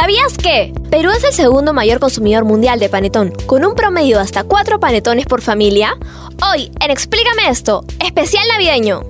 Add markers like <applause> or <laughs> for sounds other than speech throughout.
¿Sabías que? Perú es el segundo mayor consumidor mundial de panetón, con un promedio de hasta 4 panetones por familia. Hoy, en Explícame esto, especial navideño.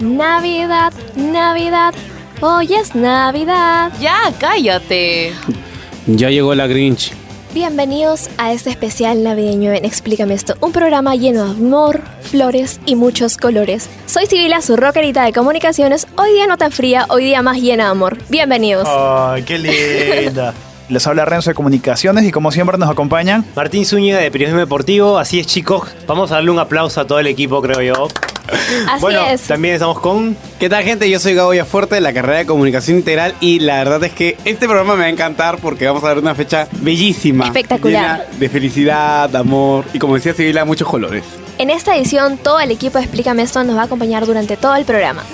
Navidad, Navidad, hoy es Navidad. Ya, cállate. Ya llegó la Grinch. Bienvenidos a este especial navideño en Explícame esto, un programa lleno de amor, flores y muchos colores. Soy Sibila, su rockerita de comunicaciones, hoy día no tan fría, hoy día más llena de amor. Bienvenidos. Ay, qué linda. Les habla Renzo de Comunicaciones y como siempre nos acompañan. Martín Zúñiga de Periodismo Deportivo, así es chicos, vamos a darle un aplauso a todo el equipo creo yo. <laughs> Así bueno, es. también estamos con... ¿Qué tal gente? Yo soy Gabo Fuerte de la carrera de Comunicación Integral y la verdad es que este programa me va a encantar porque vamos a ver una fecha bellísima. Espectacular. llena de felicidad, amor y como decía Sibila, muchos colores. En esta edición, todo el equipo de Explícame esto nos va a acompañar durante todo el programa.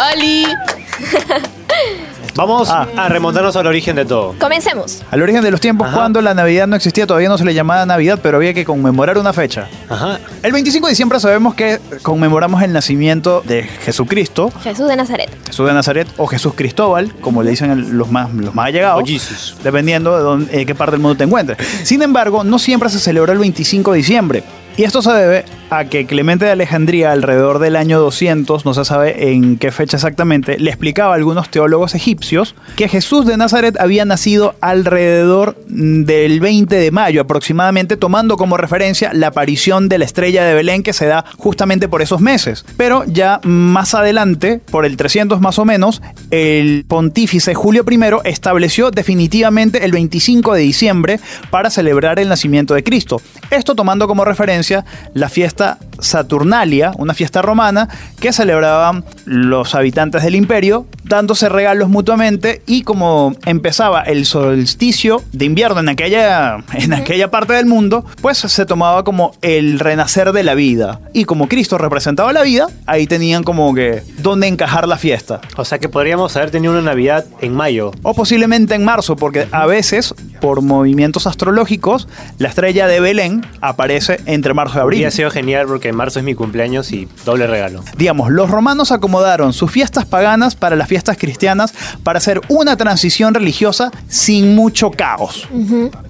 ¡Ali! <laughs> Vamos Ah. a remontarnos al origen de todo. Comencemos. Al origen de los tiempos, Ajá. cuando la Navidad no existía, todavía no se le llamaba Navidad, pero había que conmemorar una fecha. Ajá. El 25 de diciembre sabemos que conmemoramos el nacimiento de Jesucristo, Jesús de Nazaret. Jesús de Nazaret o Jesús Cristóbal, como le dicen el- los más, los más allegados. O Jesus. dependiendo de dónde- eh, qué parte del mundo te encuentres. Sin embargo, no siempre se celebró el 25 de diciembre. Y esto se debe a que Clemente de Alejandría, alrededor del año 200, no se sabe en qué fecha exactamente, le explicaba a algunos teólogos egipcios que Jesús de Nazaret había nacido alrededor del 20 de mayo aproximadamente, tomando como referencia la aparición de la estrella de Belén que se da justamente por esos meses. Pero ya más adelante, por el 300 más o menos, el pontífice Julio I estableció definitivamente el 25 de diciembre para celebrar el nacimiento de Cristo. Esto tomando como referencia la fiesta Saturnalia, una fiesta romana que celebraban los habitantes del imperio, dándose regalos mutuamente y como empezaba el solsticio de invierno en aquella, en aquella parte del mundo, pues se tomaba como el renacer de la vida. Y como Cristo representaba la vida, ahí tenían como que dónde encajar la fiesta. O sea que podríamos haber tenido una Navidad en mayo. O posiblemente en marzo, porque a veces, por movimientos astrológicos, la estrella de Belén aparece entre marzo y abril. Habría sido genial porque en marzo es mi cumpleaños y doble regalo. Digamos, los romanos acomodaron sus fiestas paganas para las fiestas cristianas para hacer una transición religiosa sin mucho caos.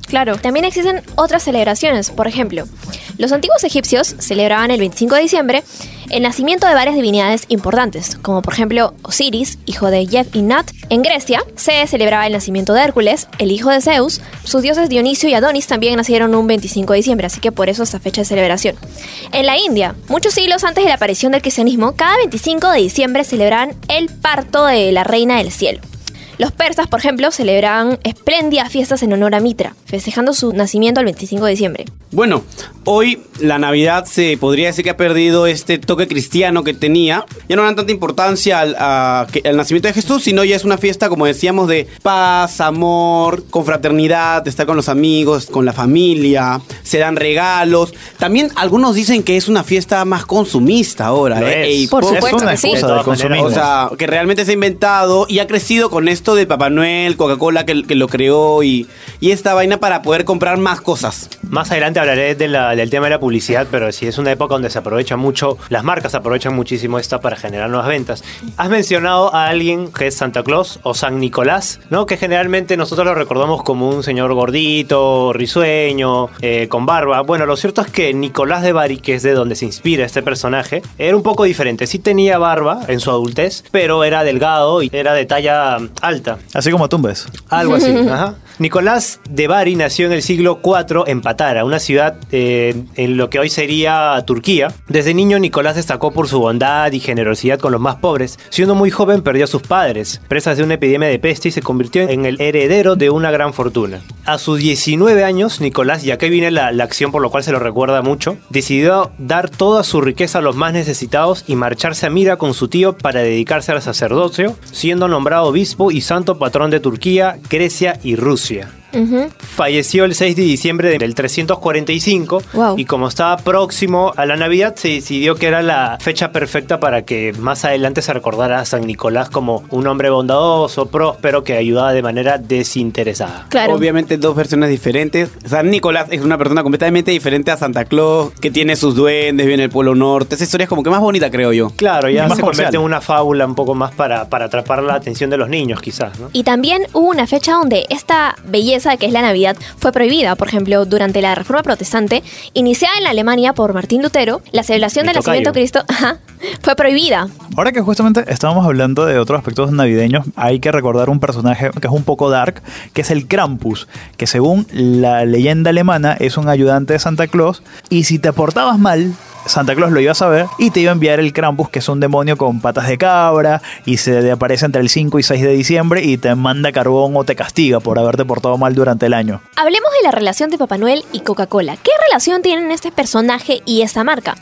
Claro, también existen otras celebraciones. Por ejemplo, los antiguos egipcios celebraban el 25 de diciembre el nacimiento de varias divinidades importantes, como por ejemplo Osiris, hijo de Yeb y Nat. En Grecia se celebraba el nacimiento de Hércules, el hijo de Zeus. Sus dioses Dionisio y Adonis también nacieron un 25 de diciembre, así que por eso esta fecha de celebración. En la India, muchos siglos antes de la aparición del cristianismo, cada 25 de diciembre celebraban el parto de la reina del cielo. Los persas, por ejemplo, celebraban espléndidas fiestas en honor a Mitra, festejando su nacimiento el 25 de diciembre. Bueno, hoy la Navidad se podría decir que ha perdido este toque cristiano que tenía. Ya no dan tanta importancia al, a- que- al nacimiento de Jesús, sino ya es una fiesta, como decíamos, de paz, amor, confraternidad, de estar con los amigos, con la familia, se dan regalos. También algunos dicen que es una fiesta más consumista ahora. Lo ¿eh? es. Por po- supuesto es una que sí. De consumismo. o sea, que realmente se ha inventado y ha crecido con esto de Papá Noel, Coca-Cola que, que lo creó y, y esta vaina para poder comprar más cosas. Más adelante hablaré de la- del tema de la publicidad, pero sí es una época donde se aprovecha mucho, las marcas aprovechan muchísimo esta para generar nuevas ventas. Has mencionado a alguien que es Santa Claus o San Nicolás, ¿no? Que generalmente nosotros lo recordamos como un señor gordito, risueño, eh, con barba. Bueno, lo cierto es que Nicolás de Bari, que es de donde se inspira este personaje, era un poco diferente. Sí tenía barba en su adultez, pero era delgado y era de talla alta. Malta. Así como Tumbes. Algo así. <laughs> ajá. Nicolás de Bari nació en el siglo IV en Patara, una ciudad eh, en lo que hoy sería Turquía. Desde niño Nicolás destacó por su bondad y generosidad con los más pobres. Siendo muy joven perdió a sus padres, presas de una epidemia de peste y se convirtió en el heredero de una gran fortuna. A sus 19 años, Nicolás, y aquí viene la, la acción por lo cual se lo recuerda mucho, decidió dar toda su riqueza a los más necesitados y marcharse a Mira con su tío para dedicarse al sacerdocio, siendo nombrado obispo y santo patrón de Turquía, Grecia y Rusia. Falleció el 6 de diciembre del 345 Wow. y como estaba próximo a la Navidad se decidió que era la fecha perfecta para que más adelante se recordara a San Nicolás como un hombre bondadoso, próspero que ayudaba de manera desinteresada. Claro. Obviamente dos versiones diferentes. San Nicolás es una persona completamente diferente a Santa Claus, que tiene sus duendes, viene del Polo Norte. Esa historia es como que más bonita, creo yo. Claro, ya Más se comercial. convierte en una fábula un poco más para, para atrapar la atención de los niños quizás, ¿no? Y también hubo una fecha donde esta belleza que es la Navidad fue prohibida. Por ejemplo, durante la Reforma Protestante, iniciada en Alemania por Martín Lutero, la celebración del nacimiento de. Cristo <laughs> ajá, fue prohibida. Ahora que justamente estábamos hablando de otros aspectos navideños, hay que recordar un personaje que es un poco dark, que es el Krampus, que según la leyenda alemana es un ayudante de Santa Claus, y si te portabas mal, Santa Claus lo iba a saber y te iba a enviar el Krampus, que es un demonio con patas de cabra, y se aparece entre el 5 y 6 de diciembre y te manda carbón o te castiga por haberte portado mal durante el año. Hablemos de la relación de Papá Noel y Coca-Cola. ¿Qué relación tienen este personaje y esta marca?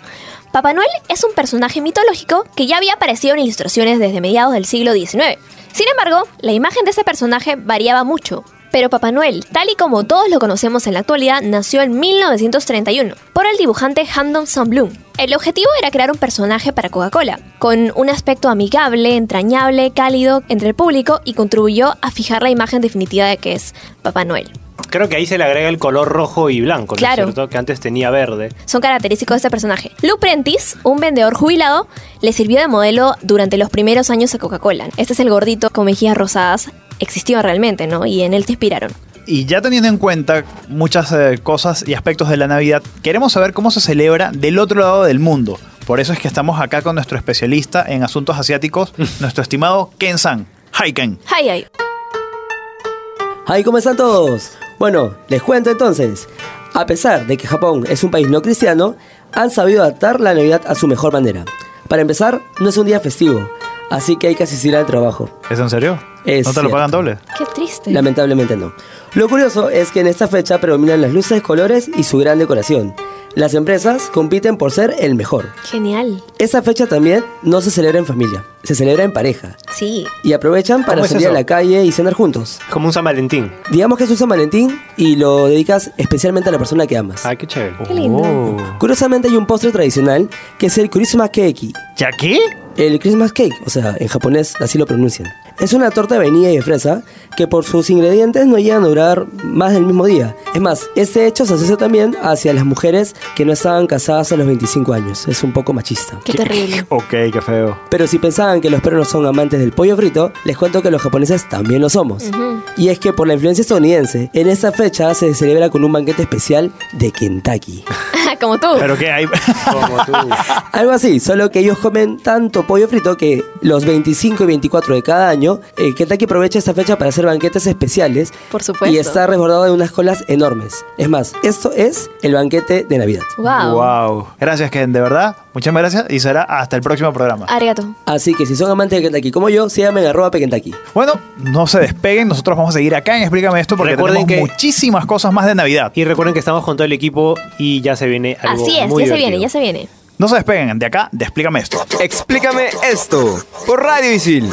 Papá Noel es un personaje mitológico que ya había aparecido en ilustraciones desde mediados del siglo XIX. Sin embargo, la imagen de este personaje variaba mucho. Pero Papá Noel, tal y como todos lo conocemos en la actualidad, nació en 1931 por el dibujante Hamdon Sandblum. El objetivo era crear un personaje para Coca-Cola, con un aspecto amigable, entrañable, cálido entre el público y contribuyó a fijar la imagen definitiva de que es Papá Noel. Creo que ahí se le agrega el color rojo y blanco, ¿no Claro. es cierto? Que antes tenía verde. son característicos de este personaje. Lou Prentice, un vendedor jubilado, le sirvió de modelo durante los primeros años a Coca-Cola. Este es el gordito con mejillas rosadas. Existió realmente, ¿no? Y en él te inspiraron. Y ya teniendo en cuenta muchas eh, cosas y aspectos de la Navidad, queremos saber cómo se celebra del otro lado del mundo. Por eso es que estamos acá con nuestro especialista en asuntos asiáticos, <laughs> nuestro estimado Ken San. Hi Ken. Hi, hi. ¡Ay, ¿cómo están todos? Bueno, les cuento entonces. A pesar de que Japón es un país no cristiano, han sabido adaptar la Navidad a su mejor manera. Para empezar, no es un día festivo, así que hay que asistir al trabajo. ¿Es en serio? Es ¿No te lo pagan doble? Qué triste. Lamentablemente no. Lo curioso es que en esta fecha predominan las luces, colores y su gran decoración. Las empresas compiten por ser el mejor. Genial. Esta fecha también no se celebra en familia, se celebra en pareja. Sí. Y aprovechan para ¿Cómo es salir a la calle y cenar juntos. Como un San Valentín. Digamos que es un San Valentín y lo dedicas especialmente a la persona que amas. Ay, qué chévere. Qué lindo. Oh. Curiosamente hay un postre tradicional que es el Christmas Cake. ¿Ya qué? El Christmas Cake, o sea, en japonés así lo pronuncian. Es una torta de vainilla y de fresa que por sus ingredientes no llegan a durar más del mismo día. Es más, este hecho se asocia también hacia las mujeres que no estaban casadas a los 25 años. Es un poco machista. Qué terrible. <laughs> Ok, qué feo. Pero si pensaban que los peruanos son amantes del pollo frito, les cuento que los japoneses también lo somos. Y es que por la influencia estadounidense, en esta fecha se celebra con un banquete especial de Kentucky. <laughs> Como tú. Pero que hay... <laughs> Como tú. Algo así, solo que ellos comen tanto pollo frito que los 25 y 24 de cada año, eh, Kentucky aprovecha esta fecha para hacer banquetes especiales. Por supuesto. Y está resguardado de unas colas enormes. Es más, esto es el banquete de Navidad. Wow. Wow. Gracias, Ken, de verdad. Muchas gracias y será hasta el próximo programa. Arigato. Así que si son amantes de Kentucky como yo, síganme en arroba Kentucky. Bueno, no se despeguen, nosotros vamos a seguir acá en Explícame esto porque Recuerden tenemos que- muchísimas cosas más de Navidad. Y recuerden que estamos con todo el equipo y ya se viene algo Así es, muy ya se viene, ya se viene. No se despeguen de acá, de Explícame esto. Explícame esto por Radio Isil.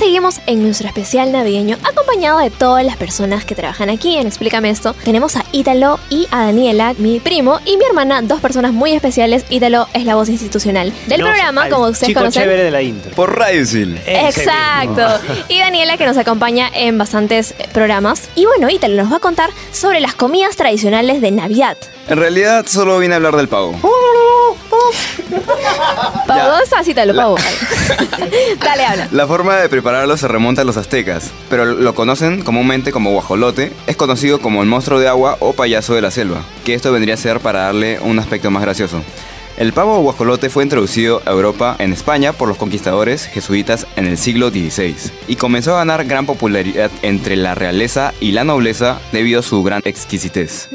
Seguimos en nuestro especial navideño acompañado de todas las personas que trabajan aquí en Explícame esto. Tenemos a Ítalo y a Daniela, mi primo, y mi hermana, dos personas muy especiales. Ítalo es la voz institucional del programa, como ustedes chico conocen. chévere de la intro. Por Radio Isil. Ese Exacto. Y Daniela que nos acompaña en bastantes programas. Y bueno, Ítalo nos va a contar sobre las comidas tradicionales de Navidad. En realidad solo vine a hablar del pavo. <laughs> Pavo. <laughs> Dale, habla. La forma de prepararlo se remonta a los aztecas, pero lo conocen comúnmente como guajolote. Es conocido como el monstruo de agua o payaso de la selva, que esto vendría a ser para darle un aspecto más gracioso. El pavo o guajolote fue introducido a Europa en España por los conquistadores jesuitas en el siglo XVI y comenzó a ganar gran popularidad entre la realeza y la nobleza debido a su gran exquisitez.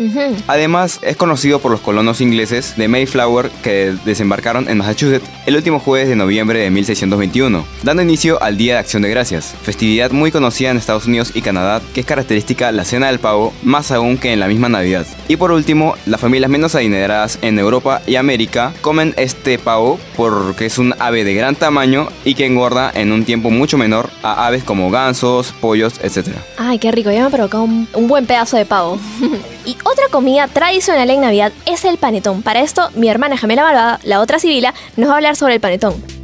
Además, es conocido por los colonos ingleses de Mayflower que desembarcaron en Massachusetts el último jueves de noviembre de 1621, dando inicio al Día de Acción de Gracias, festividad muy conocida en Estados Unidos y Canadá que es característica la cena del pavo más aún que en la misma Navidad. Y por último, las familias menos adineradas en Europa y América comen este pavo porque es un ave de gran tamaño y que engorda en un tiempo mucho menor a aves como gansos, pollos, etc. Ay, qué rico, ya me ha provocado un, buen pedazo de pavo. <laughs> y otra comida tradicional en Navidad es el panetón. Para esto, mi hermana gemela malvada, la otra Sibila, nos va a hablar sobre el panetón.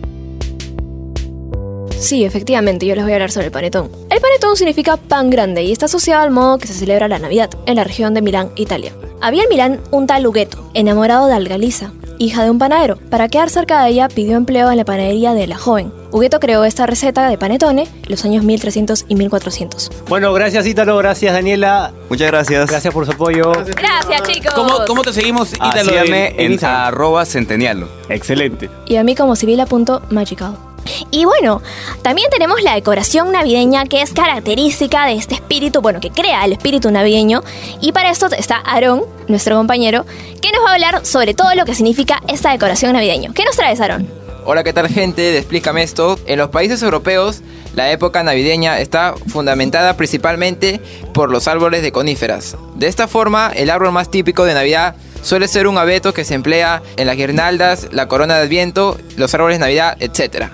Sí, efectivamente, yo les voy a hablar sobre el panetón. El panetón significa pan grande y está asociado al modo que se celebra la Navidad en la región de Milán, Italia. Había en Milán un tal Hugueto, enamorado de Algalisa, hija de un panadero. Para quedar cerca de ella, pidió empleo en la panadería de la joven. Hugueto creó esta receta de panetone en los años 1300 y 1400. Bueno, gracias Ítalo, gracias Daniela, Muchas gracias. gracias por su apoyo. Gracias, chicos. ¿Cómo, cómo te seguimos, Ítalo, síganme en- en arroba centenialo. Excelente. Y a mí como sibila.magical. Y bueno, también tenemos la decoración navideña que es característica de este espíritu, bueno, que crea el espíritu navideño. Y para esto está Aarón, nuestro compañero, que nos va a hablar sobre todo lo que significa esta decoración navideña. ¿Qué nos traes, Aarón? Hola, ¿qué tal gente? Explícame esto. En los países europeos, la época navideña está fundamentada principalmente por los árboles de coníferas. De esta forma, el árbol más típico de Navidad suele ser un abeto que se emplea en las guirnaldas, la corona de Adviento, los árboles de Navidad, etc.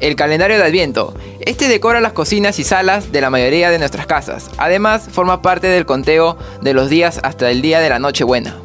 El calendario de Adviento. Este decora las cocinas y salas de la mayoría de nuestras casas. Además, forma parte del conteo de los días hasta el día de la Nochebuena.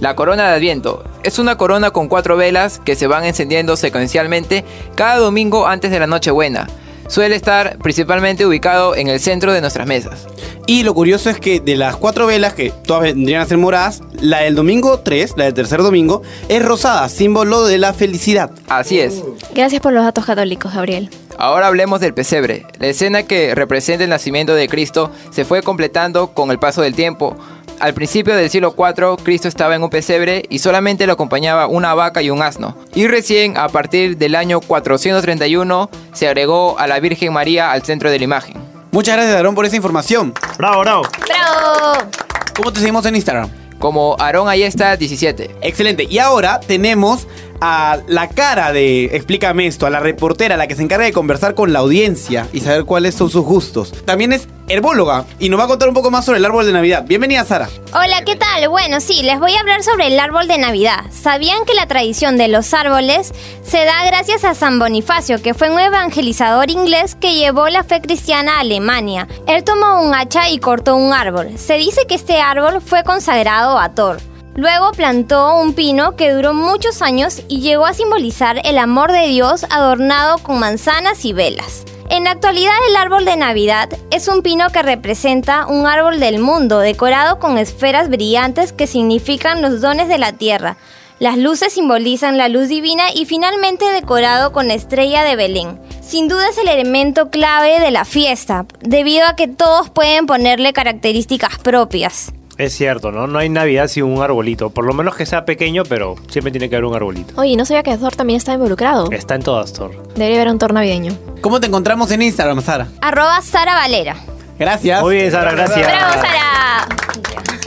La corona de Adviento es una corona con cuatro velas que se van encendiendo secuencialmente cada domingo antes de la Nochebuena. Suele estar principalmente ubicado en el centro de nuestras mesas. Y lo curioso es que de las cuatro velas, que todas vendrían a ser moradas, la del domingo 3, la del tercer domingo, es rosada, símbolo de la felicidad. Así es. Gracias por los datos católicos, Gabriel. Ahora hablemos del pesebre. La escena que representa el nacimiento de Cristo se fue completando con el paso del tiempo. Al principio del siglo IV, Cristo estaba en un pesebre y solamente lo acompañaba una vaca y un asno. Y recién, a partir del año 431, se agregó a la Virgen María al centro de la imagen. Muchas gracias, Aarón, por esa información. Bravo, bravo. ¡Bravo! ¿Cómo te seguimos en Instagram? Como Aarón ahí está 17. Excelente. Y ahora tenemos a la cara de Explícame esto, a la reportera, la que se encarga de conversar con la audiencia y saber cuáles son sus gustos. También es herbóloga y nos va a contar un poco más sobre el árbol de Navidad. Bienvenida, Sara. Hola, ¿qué tal? Bueno, sí, les voy a hablar sobre el árbol de Navidad. ¿Sabían que la tradición de los árboles se da gracias a San Bonifacio, que fue un evangelizador inglés que llevó la fe cristiana a Alemania? Él tomó un hacha y cortó un árbol. Se dice que este árbol fue consagrado a Thor. Luego plantó un pino que duró muchos años y llegó a simbolizar el amor de Dios adornado con manzanas y velas. En la actualidad el árbol de Navidad es un pino que representa un árbol del mundo decorado con esferas brillantes que significan los dones de la tierra. Las luces simbolizan la luz divina y finalmente decorado con la estrella de Belén. Sin duda es el elemento clave de la fiesta, debido a que todos pueden ponerle características propias. Es cierto, ¿no? No hay Navidad sin un arbolito. Por lo menos que sea pequeño, pero siempre tiene que haber un arbolito. Oye, no sabía que Thor también está involucrado. Está en todas, Thor. Debería haber un Thor navideño. ¿Cómo te encontramos en Instagram, Sara? Arroba Sara Valera. Gracias. Muy bien, Sara, gracias. ¡Bravo, Sara!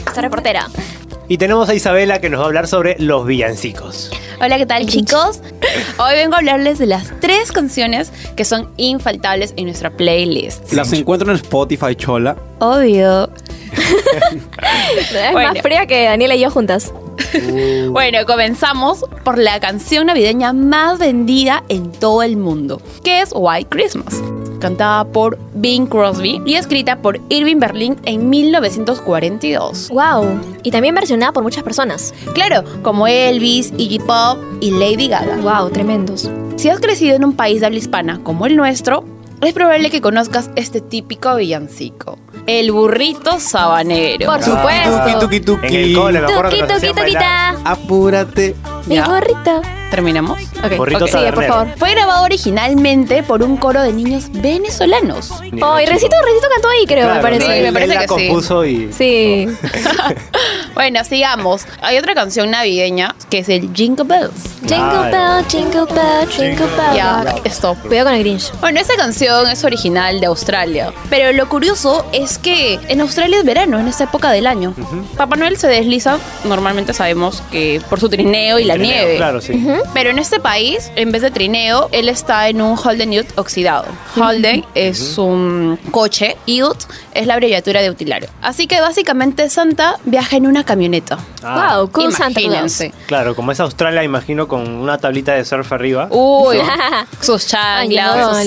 Esta reportera. Y tenemos a Isabela que nos va a hablar sobre los villancicos. Hola, ¿qué tal chicos? Hoy vengo a hablarles de las tres canciones que son infaltables en nuestra playlist. Las encuentro en Spotify, chola. Obvio. Es Bueno. más fría que Daniela y yo juntas. Bueno, comenzamos por la canción navideña más vendida en todo el mundo, que es White Christmas, cantada por Bing Crosby y escrita por Irving Berlin en 1942. ¡Wow! Y también versionada por muchas personas. Claro, como Elvis, Iggy Pop y Lady Gaga. ¡Wow! Tremendos. Si has crecido en un país de habla hispana como el nuestro, es probable que conozcas este típico villancico. El burrito sabanero. Por supuesto. Tuki, tuki, tuki. En el cole me acuerdo que Tuki, nos tuki, hacían bailar. tuquita. Apúrate. Mi Ya. gorrito. ¿Terminamos? Ok, Burrito ok, sigue, por tabernero. favor. Fue grabado originalmente por un coro de niños venezolanos. Oh, y Recito, Recito cantó ahí, creo, Claro, me parece. Sí, él- me él parece la que sí. compuso y Sí. <laughs> Bueno, sigamos. Hay otra canción navideña que es el Jingle Bells. Jingle bell, jingle bell, jingle bell. Ya, stop. Cuidado con el Grinch. Bueno, esta canción es original de Australia. Pero lo curioso es que en Australia es verano, en esta época del año. Papá Noel se desliza, normalmente sabemos que por su trineo y la Trineo, nieve. Claro, sí. Pero en este país, en vez de trineo, él está en un Holden Ute oxidado. Holden es un coche y Ute es la abreviatura de utilario. Así que básicamente Santa viaja en una camioneta. Ah, wow, cool Santa Claus. Claro, como es Australia, imagino con una tablita de surf arriba. Uy, <laughs> sus chanclas, sus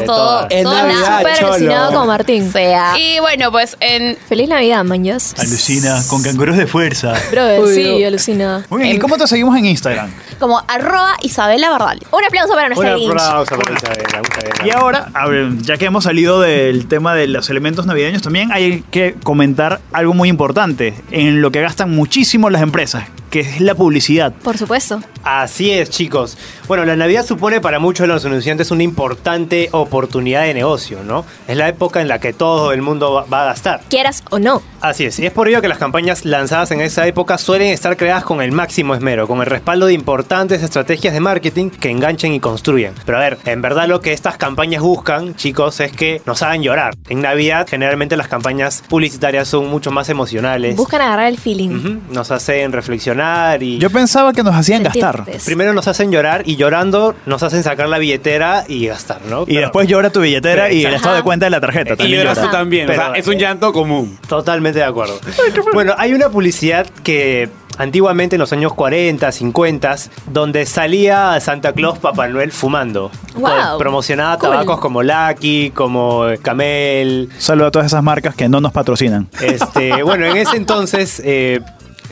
De todo. Es todo Navidad, Súper cholo. alucinado como Martín. sea. Y bueno, pues en Feliz Navidad, maños. Alucina con canguros de fuerza. Brother, Uy, sí, no. alucina. Muy bien, ¿y cómo te seguimos en Instagram? como arroba Isabela Bardal. Un aplauso para Un nuestra Grinch. aplauso para Isabela, Isabela. Y ahora, a ver, ya que hemos salido del tema de los elementos navideños, también hay que comentar algo muy importante en lo que gastan muchísimo las empresas, que es la publicidad. Por supuesto. Así es, chicos. Bueno, la Navidad supone para muchos de los anunciantes una importante oportunidad de negocio, ¿no? Es la época en la que todo el mundo va- a gastar. Quieras o no. Así es, y es por ello que las campañas lanzadas en esa época suelen estar creadas con el máximo esmero, con el respaldo de importantes estrategias de marketing que enganchen y construyen. Pero a ver, en verdad lo que estas campañas buscan, chicos, es que nos hagan llorar. En Navidad, generalmente las campañas publicitarias son mucho más emocionales. Buscan agarrar el feeling. Nos hacen reflexionar y... Yo pensaba que nos hacían gastar. Primero nos hacen llorar y llorando nos hacen sacar la billetera y gastar, ¿no? Y Pero- después llora tu billetera y el Exacto. estado de cuenta de la tarjeta. Y También lloras llora. tú también. o Pero- sea, es un llanto común. Totalmente de acuerdo. Bueno, hay una publicidad que antiguamente en los años 40, 50, donde salía Santa Claus Papá Noel fumando. Wow. Con- Promocionaba Cool. tabacos como Lucky, como Camel. Saludo a todas esas marcas que no nos patrocinan. Este, <laughs> bueno, en ese entonces eh,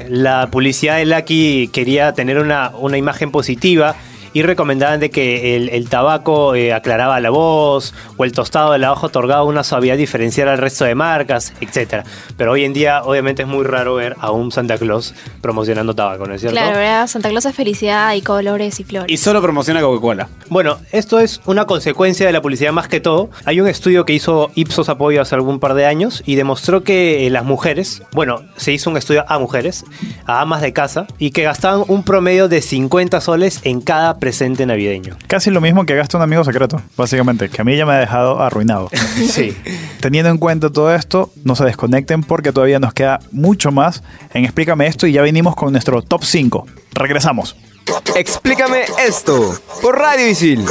la publicidad de Lucky quería tener una, una imagen positiva y recomendaban de que el, el tabaco eh, aclaraba la voz o el tostado de la hoja otorgaba una suavidad diferencial al resto de marcas, etc. Pero hoy en día obviamente es muy raro ver a un Santa Claus promocionando tabaco, ¿no es cierto? Claro, ¿verdad? Santa Claus es felicidad y colores y flores. Y solo promociona Coca-Cola. Bueno, esto es una consecuencia de la publicidad más que todo. Hay un estudio que hizo Ipsos Apoyo hace algún par de años y demostró que eh, las mujeres, bueno, se hizo un estudio a mujeres, a amas de casa, y que gastaban un promedio de 50 soles en cada presente navideño. Casi lo mismo que gasta un amigo secreto, básicamente, que a mí ya me ha dejado arruinado. <laughs> Sí. Teniendo en cuenta todo esto, no se desconecten porque todavía nos queda mucho más en Explícame esto y ya venimos con nuestro top 5. Regresamos. Explícame esto por Radio Isil.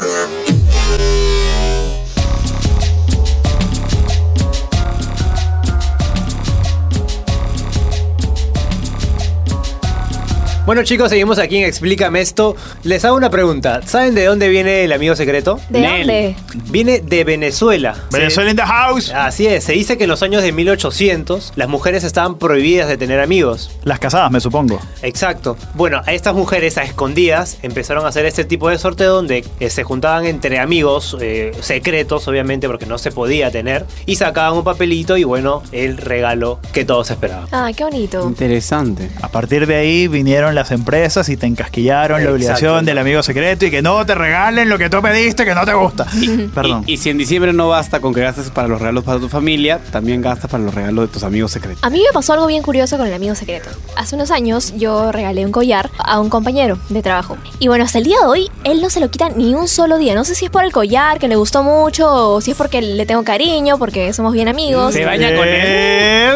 Bueno chicos, seguimos aquí en Explícame esto. Les hago una pregunta. ¿Saben de dónde viene el amigo secreto? ¿De Nel. dónde? Viene de Venezuela. Venezuela in the house. Así es, se dice que en los años de 1800 las mujeres estaban prohibidas de tener amigos. Las casadas, me supongo. Exacto. Bueno, a estas mujeres a escondidas empezaron a hacer este tipo de sorteo donde eh, se juntaban entre amigos eh, secretos, obviamente, porque no se podía tener, y sacaban un papelito y bueno, el regalo que todos esperaban. Ah, qué bonito. Interesante. A partir de ahí vinieron las empresas y te encasquillaron la obligación del amigo secreto y que no te regalen lo que tú pediste que no te gusta. Perdón. Y, y si en diciembre no basta con que gastes para los regalos para tu familia, también gastas para los regalos de tus amigos secretos. A mí me pasó algo bien curioso con el amigo secreto. Hace unos años yo regalé un collar a un compañero de trabajo. Y bueno, hasta el día de hoy él no se lo quita ni un solo día. No sé si es por el collar, que le gustó mucho, o si es porque le tengo cariño, porque somos bien amigos. Se baña con él.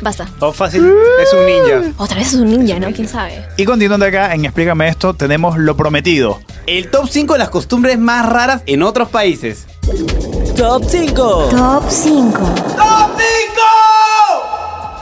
Basta. Oh, fácil, es un ninja. Otra vez es un ninja, ¿no? ¿Quién sabe? Y continuando acá en Explícame esto, tenemos lo prometido. El top 5 de las costumbres más raras en otros países. Top 5. Top 5.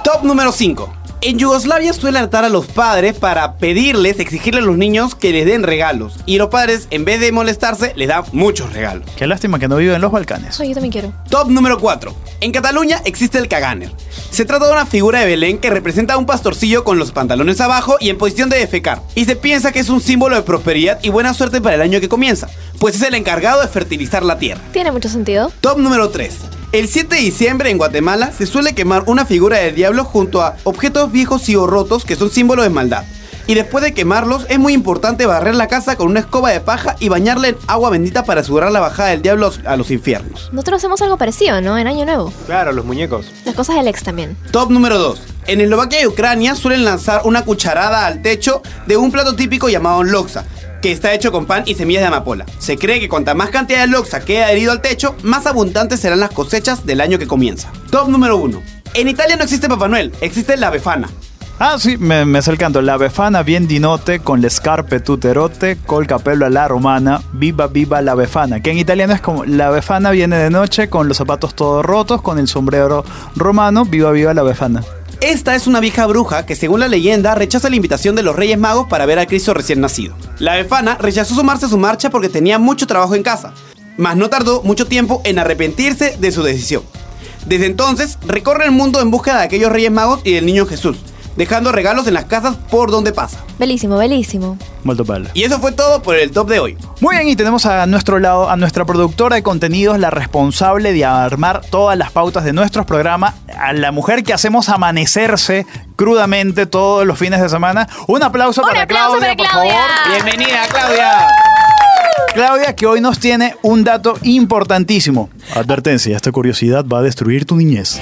Top número 5. En Yugoslavia suele atar a los padres para pedirles, exigirle a los niños que les den regalos. Y los padres, en vez de molestarse, les dan muchos regalos. Qué lástima que no vive en los Balcanes. Ay, yo también quiero. Top número 4. En Cataluña existe el caganer. Se trata de una figura de Belén que representa a un pastorcillo con los pantalones abajo y en posición de defecar. Y se piensa que es un símbolo de prosperidad y buena suerte para el año que comienza, pues es el encargado de fertilizar la tierra. Tiene mucho sentido. Top número 3. El 7 de diciembre en Guatemala se suele quemar una figura del diablo junto a objetos viejos y o rotos que son símbolo de maldad. Y después de quemarlos es muy importante barrer la casa con una escoba de paja y bañarla en agua bendita para asegurar la bajada del diablo a los infiernos. Nosotros hacemos algo parecido, ¿no? En Año Nuevo. Claro, los muñecos. Las cosas del ex también. Top número 2. En Eslovaquia y Ucrania suelen lanzar una cucharada al techo de un plato típico llamado loxa, que está hecho con pan y semillas de amapola. Se cree que cuanta más cantidad de loxa quede adherido al techo, más abundantes serán las cosechas del año que comienza. Top número 1. En Italia no existe Papá Noel, existe la befana. Ah, sì, me, me il canto. La befana bien di notte con le scarpe tuterotte, col capello alla romana, viva viva la befana. Que en italiano es como la befana viene de noche con los zapatos todos rotos, con el sombrero romano, viva viva la befana. Esta es una vieja bruja que, según la leyenda, rechaza la invitación de los Reyes Magos para ver a Cristo recién nacido. La befana rechazó sumarse a su marcha porque tenía mucho trabajo en casa, mas no tardó mucho tiempo en arrepentirse de su decisión. Desde entonces, recorre el mundo en búsqueda de aquellos Reyes Magos y del niño Jesús, dejando regalos en las casas por donde pasa. Belísimo, belísimo. Molto bello. Y eso fue todo por el top de hoy. Muy bien, y tenemos a nuestro lado a nuestra productora de contenidos, la responsable de armar todas las pautas de nuestros programas, a la mujer que hacemos amanecerse crudamente todos los fines de semana. Un aplauso Un para aplauso Claudia, para por Claudia. favor. Bienvenida, Claudia. Claudia, que hoy nos tiene un dato importantísimo. Advertencia, esta curiosidad va a destruir tu niñez.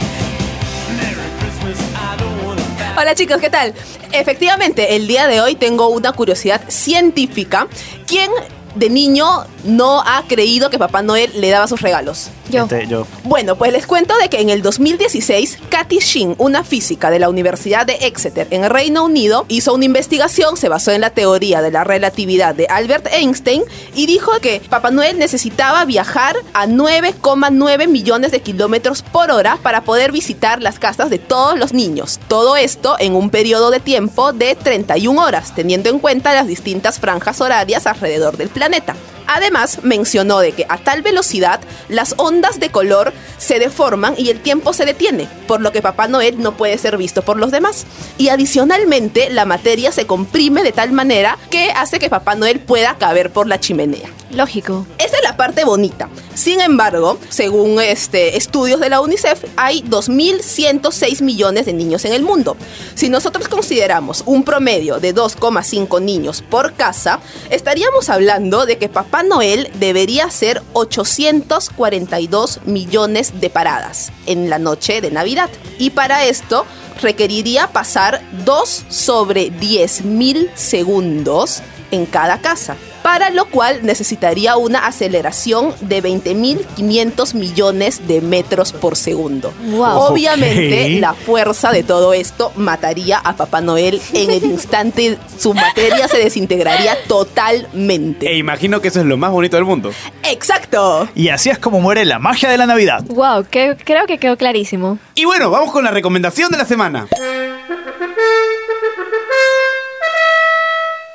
Hola chicos, ¿qué tal? Efectivamente, el día de hoy tengo una curiosidad científica. ¿Quién de niño no ha creído que Papá Noel le daba sus regalos? Yo. Este, yo. Bueno, pues les cuento de que en el 2016, Kathy Shin, una física de la Universidad de Exeter en el Reino Unido, hizo una investigación, se basó en la teoría de la relatividad de Albert Einstein y dijo que Papá Noel necesitaba viajar a 9,9 millones de kilómetros por hora para poder visitar las casas de todos los niños. Todo esto en un periodo de tiempo de 31 horas, teniendo en cuenta las distintas franjas horarias alrededor del planeta. Además, mencionó de que a tal velocidad las ondas de color se deforman y el tiempo se detiene, por lo que Papá Noel no puede ser visto por los demás. Y adicionalmente, la materia se comprime de tal manera que hace que Papá Noel pueda caber por la chimenea. Lógico. Esa es la parte bonita. Sin embargo, según este, estudios de la UNICEF, hay 2.106 millones de niños en el mundo. Si nosotros consideramos un promedio de 2,5 niños por casa, estaríamos hablando de que Papá Noel debería hacer 842 millones de paradas en la noche de Navidad. Y para esto requeriría pasar 2 sobre 10.000 segundos en cada casa, para lo cual necesitaría una aceleración de 20.500 millones de metros por segundo. Wow. Obviamente, la fuerza de todo esto mataría a Papá Noel en el instante, su materia se desintegraría totalmente. E imagino que eso es lo más bonito del mundo. ¡Exacto! Y así es como muere la magia de la Navidad. Wow, que, creo que quedó clarísimo. Y bueno, vamos con la recomendación de la semana.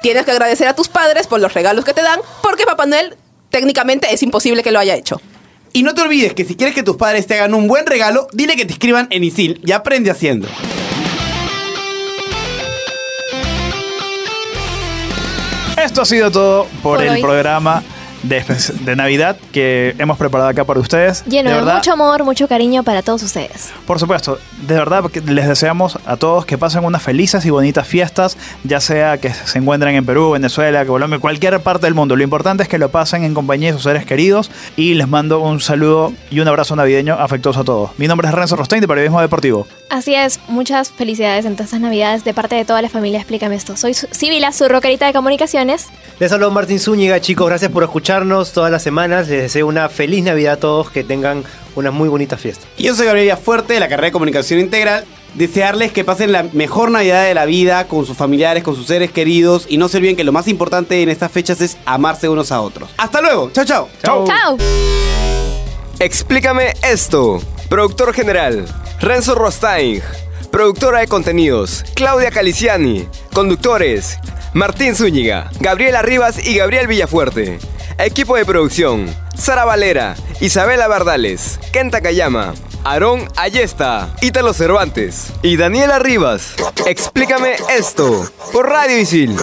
Tienes que agradecer a tus padres por los regalos que te dan, porque Papá Noel técnicamente es imposible que lo haya hecho. Y no te olvides que si quieres que tus padres te hagan un buen regalo, dile que te escriban en ISIL y aprende haciendo. Esto ha sido todo por, Por el hoy. programa de, Navidad que hemos preparado acá para ustedes. Lleno de, verdad, mucho amor, mucho cariño para todos ustedes. Por supuesto, de verdad les deseamos a todos que pasen unas felices y bonitas fiestas, ya sea que se encuentren en Perú, Venezuela, Colombia, cualquier parte del mundo. Lo importante es que lo pasen en compañía de sus seres queridos y les mando un saludo y un abrazo navideño afectuoso a todos. Mi nombre es Renzo Rostein de Periodismo Deportivo. Así es, muchas felicidades en todas estas navidades de parte de toda la familia Explícame esto. Soy Sibila, su rockerita de comunicaciones. Les habló Martín Zúñiga, chicos. Gracias por escucharnos todas las semanas. Les deseo una feliz Navidad a todos. Que tengan unas muy bonitas fiestas. Y yo soy Gabriela Fuerte de la carrera de Comunicación Integral. Desearles que pasen la mejor Navidad de la vida con sus familiares, con sus seres queridos y no se olviden que lo más importante en estas fechas es amarse unos a otros. Hasta luego, chao chao. ¡Chao! Explícame esto. Productor general, Renzo Rostain. Productora de contenidos, Claudia Caliciani. Conductores, Martín Zúñiga, Gabriela Rivas y Gabriel Villafuerte. Equipo de producción, Sara Valera, Isabela Bardales, Kenta Kayama, Aarón Ayesta, Ítalo Cervantes y Daniela Rivas. Explícame esto por Radio Isil.